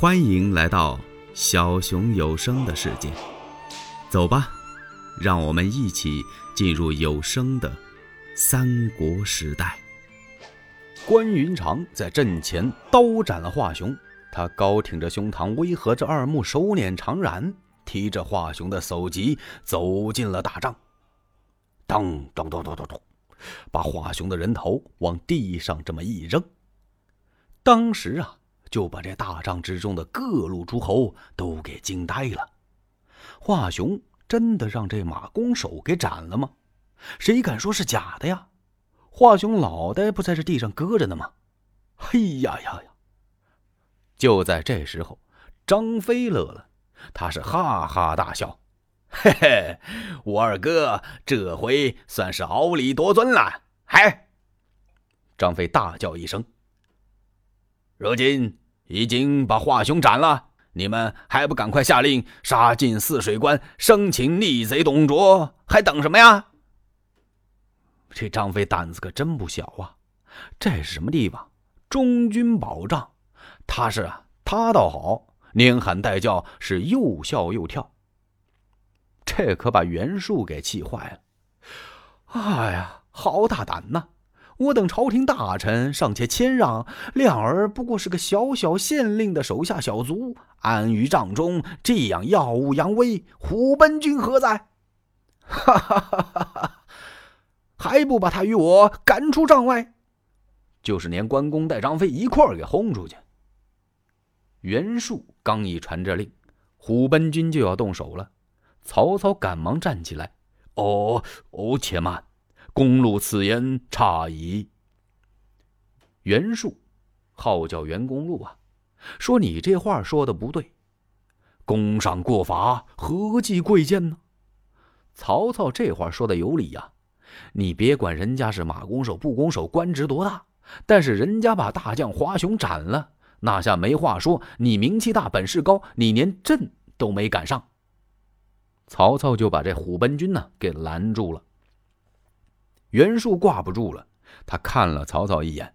欢迎来到小熊有声的世界，走吧，让我们一起进入有声的三国时代。关云长在阵前刀斩了华雄，他高挺着胸膛，微合着二目，手捻长髯，提着华雄的首级走进了大帐。当当当当当当，把华雄的人头往地上这么一扔，当时啊。就把这大帐之中的各路诸侯都给惊呆了。华雄真的让这马弓手给斩了吗？谁敢说是假的呀？华雄脑袋不在这地上搁着呢吗？嘿呀呀呀！就在这时候，张飞乐了，他是哈哈大笑：“嘿嘿，我二哥这回算是傲立多尊了。”嗨！张飞大叫一声：“如今！”已经把华雄斩了，你们还不赶快下令杀进泗水关，生擒逆贼董卓，还等什么呀？这张飞胆子可真不小啊！这是什么地方？中军宝帐。他是啊，他倒好，连喊带叫，是又笑又跳。这可把袁术给气坏了。哎呀，好大胆呐！我等朝廷大臣尚且谦让，亮儿不过是个小小县令的手下小卒，安于帐中，这样耀武扬威，虎贲军何在？哈哈哈哈哈！还不把他与我赶出帐外？就是连关公带张飞一块儿给轰出去。袁术刚一传这令，虎贲军就要动手了。曹操赶忙站起来：“哦哦，且慢。”公路此言差矣。袁术号叫袁公路啊，说你这话说的不对。攻上过法，何计贵贱呢？曹操这话说的有理呀。你别管人家是马弓手不弓手，官职多大，但是人家把大将华雄斩了，那下没话说。你名气大，本事高，你连朕都没赶上。曹操就把这虎贲军呢给拦住了。袁术挂不住了，他看了曹操一眼。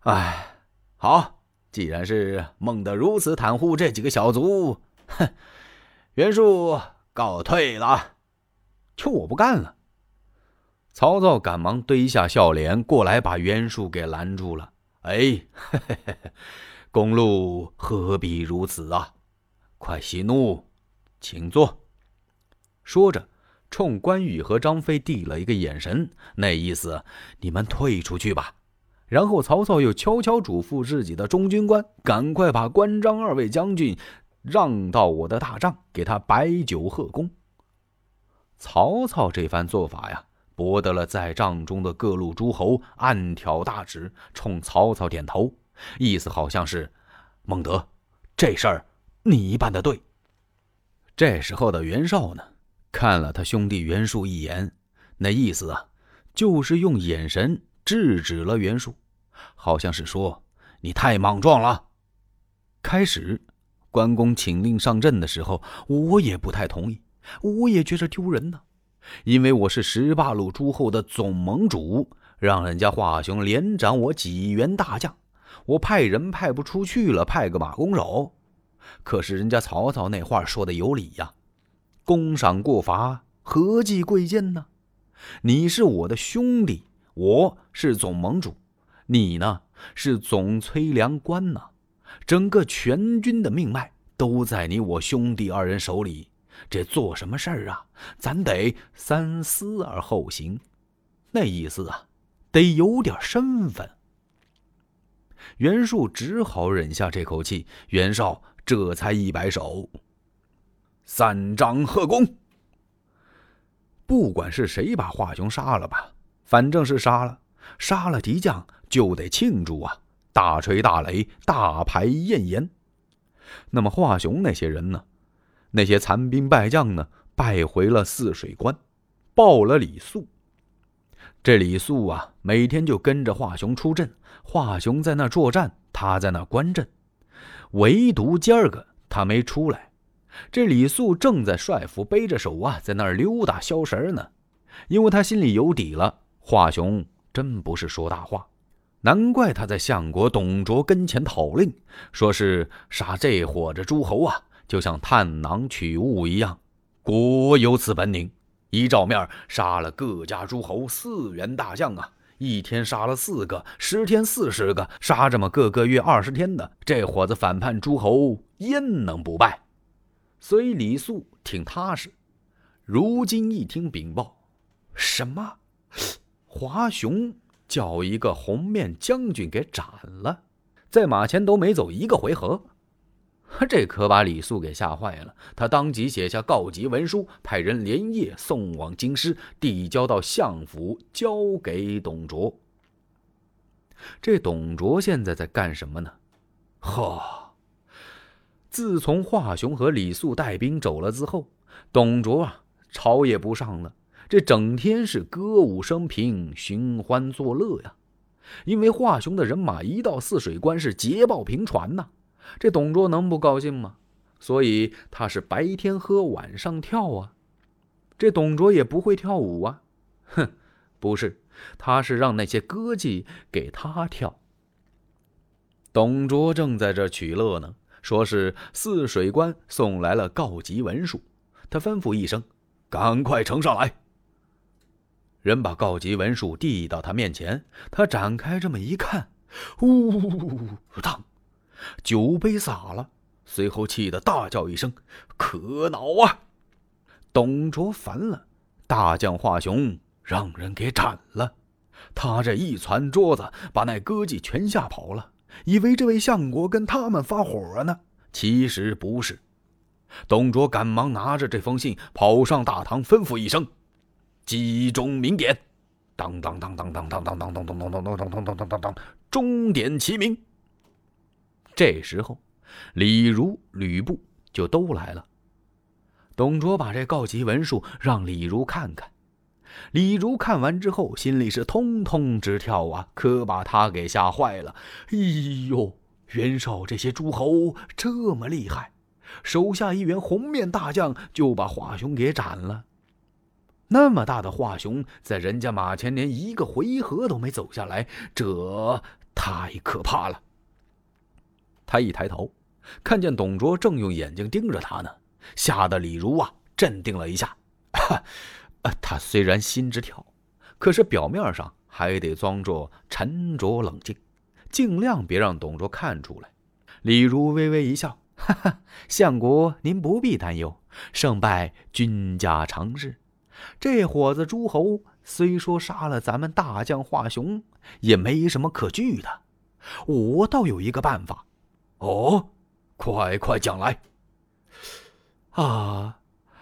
哎，好，既然是孟德如此袒护这几个小卒，哼，袁术告退了，就我不干了。曹操赶忙堆下笑脸过来，把袁术给拦住了。哎，公路何必如此啊？快息怒，请坐。说着。冲关羽和张飞递了一个眼神，那意思你们退出去吧。然后曹操又悄悄嘱咐自己的中军官，赶快把关张二位将军让到我的大帐，给他摆酒贺功。曹操这番做法呀，博得了在帐中的各路诸侯暗挑大指，冲曹操点头，意思好像是：孟德，这事儿你办的对。这时候的袁绍呢？看了他兄弟袁术一眼，那意思啊，就是用眼神制止了袁术，好像是说你太莽撞了。开始，关公请令上阵的时候，我也不太同意，我也觉着丢人呢，因为我是十八路诸侯的总盟主，让人家华雄连斩我几员大将，我派人派不出去了，派个马弓手。可是人家曹操那话说的有理呀。功赏过罚，何计贵贱呢？你是我的兄弟，我是总盟主，你呢是总崔粮官呐。整个全军的命脉都在你我兄弟二人手里，这做什么事儿啊？咱得三思而后行。那意思啊，得有点身份。袁术只好忍下这口气，袁绍这才一摆手。三张贺功。不管是谁把华雄杀了吧，反正是杀了，杀了敌将就得庆祝啊！大锤大擂，大排宴筵。那么华雄那些人呢？那些残兵败将呢？败回了泗水关，报了李肃。这李肃啊，每天就跟着华雄出阵，华雄在那作战，他在那观阵，唯独今儿个他没出来。这李肃正在帅府背着手啊，在那儿溜达消食呢，因为他心里有底了。华雄真不是说大话，难怪他在相国董卓跟前讨令，说是杀这伙这诸侯啊，就像探囊取物一样，果有此本领。一照面杀了各家诸侯四员大将啊，一天杀了四个，十天四十个，杀这么个个月二十天的，这伙子反叛诸侯，焉能不败？所以李肃挺踏实。如今一听禀报，什么？华雄叫一个红面将军给斩了，在马前都没走一个回合，这可把李肃给吓坏了。他当即写下告急文书，派人连夜送往京师，递交到相府，交给董卓。这董卓现在在干什么呢？呵，自从华雄和李肃带兵走了之后，董卓啊，朝也不上了。这整天是歌舞升平、寻欢作乐呀，因为华雄的人马一到泗水关是捷报频传呐，这董卓能不高兴吗？所以他是白天喝，晚上跳啊。这董卓也不会跳舞啊，哼，不是，他是让那些歌妓给他跳。董卓正在这取乐呢，说是泗水关送来了告急文书，他吩咐一声：“赶快呈上来。”人把告急文书递到他面前，他展开这么一看，呜当，酒杯洒了。随后气得大叫一声：“可恼啊！”董卓烦了，大将华雄让人给斩了。他这一攒桌子，把那歌妓全吓跑了，以为这位相国跟他们发火呢，其实不是。董卓赶忙拿着这封信跑上大堂，吩咐一声。击钟鸣点，当当当当当当当当当当当当当当当当当当，钟点齐鸣。这时候，李儒、吕布就都来了。董卓把这告急文书让李儒看看，李儒看完之后，心里是通通直跳啊，可把他给吓坏了。哎呦，袁绍这些诸侯这么厉害，手下一员红面大将就把华雄给斩了。那么大的华雄，在人家马前连一个回合都没走下来，这太可怕了。他一抬头，看见董卓正用眼睛盯着他呢，吓得李儒啊镇定了一下。啊他虽然心直跳，可是表面上还得装作沉着冷静，尽量别让董卓看出来。李儒微微一笑：“哈哈，相国您不必担忧，胜败君家常事。”这伙子诸侯虽说杀了咱们大将华雄，也没什么可惧的。我倒有一个办法。哦，快快讲来。啊，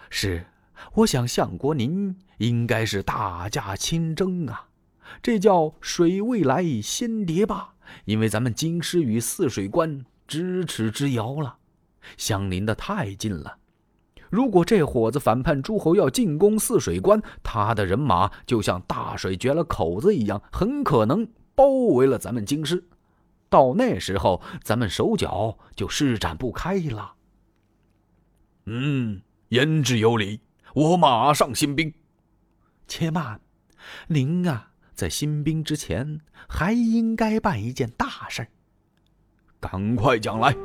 是，我想相国您应该是大驾亲征啊。这叫水未来先叠吧，因为咱们京师与泗水关咫尺之遥了，相邻的太近了。如果这伙子反叛诸侯要进攻泗水关，他的人马就像大水决了口子一样，很可能包围了咱们京师。到那时候，咱们手脚就施展不开了。嗯，言之有理，我马上新兵。且慢，您啊，在新兵之前，还应该办一件大事。赶快讲来。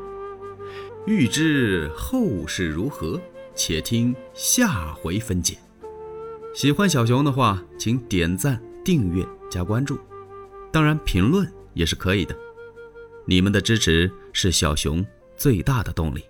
欲知后事如何？且听下回分解。喜欢小熊的话，请点赞、订阅、加关注，当然评论也是可以的。你们的支持是小熊最大的动力。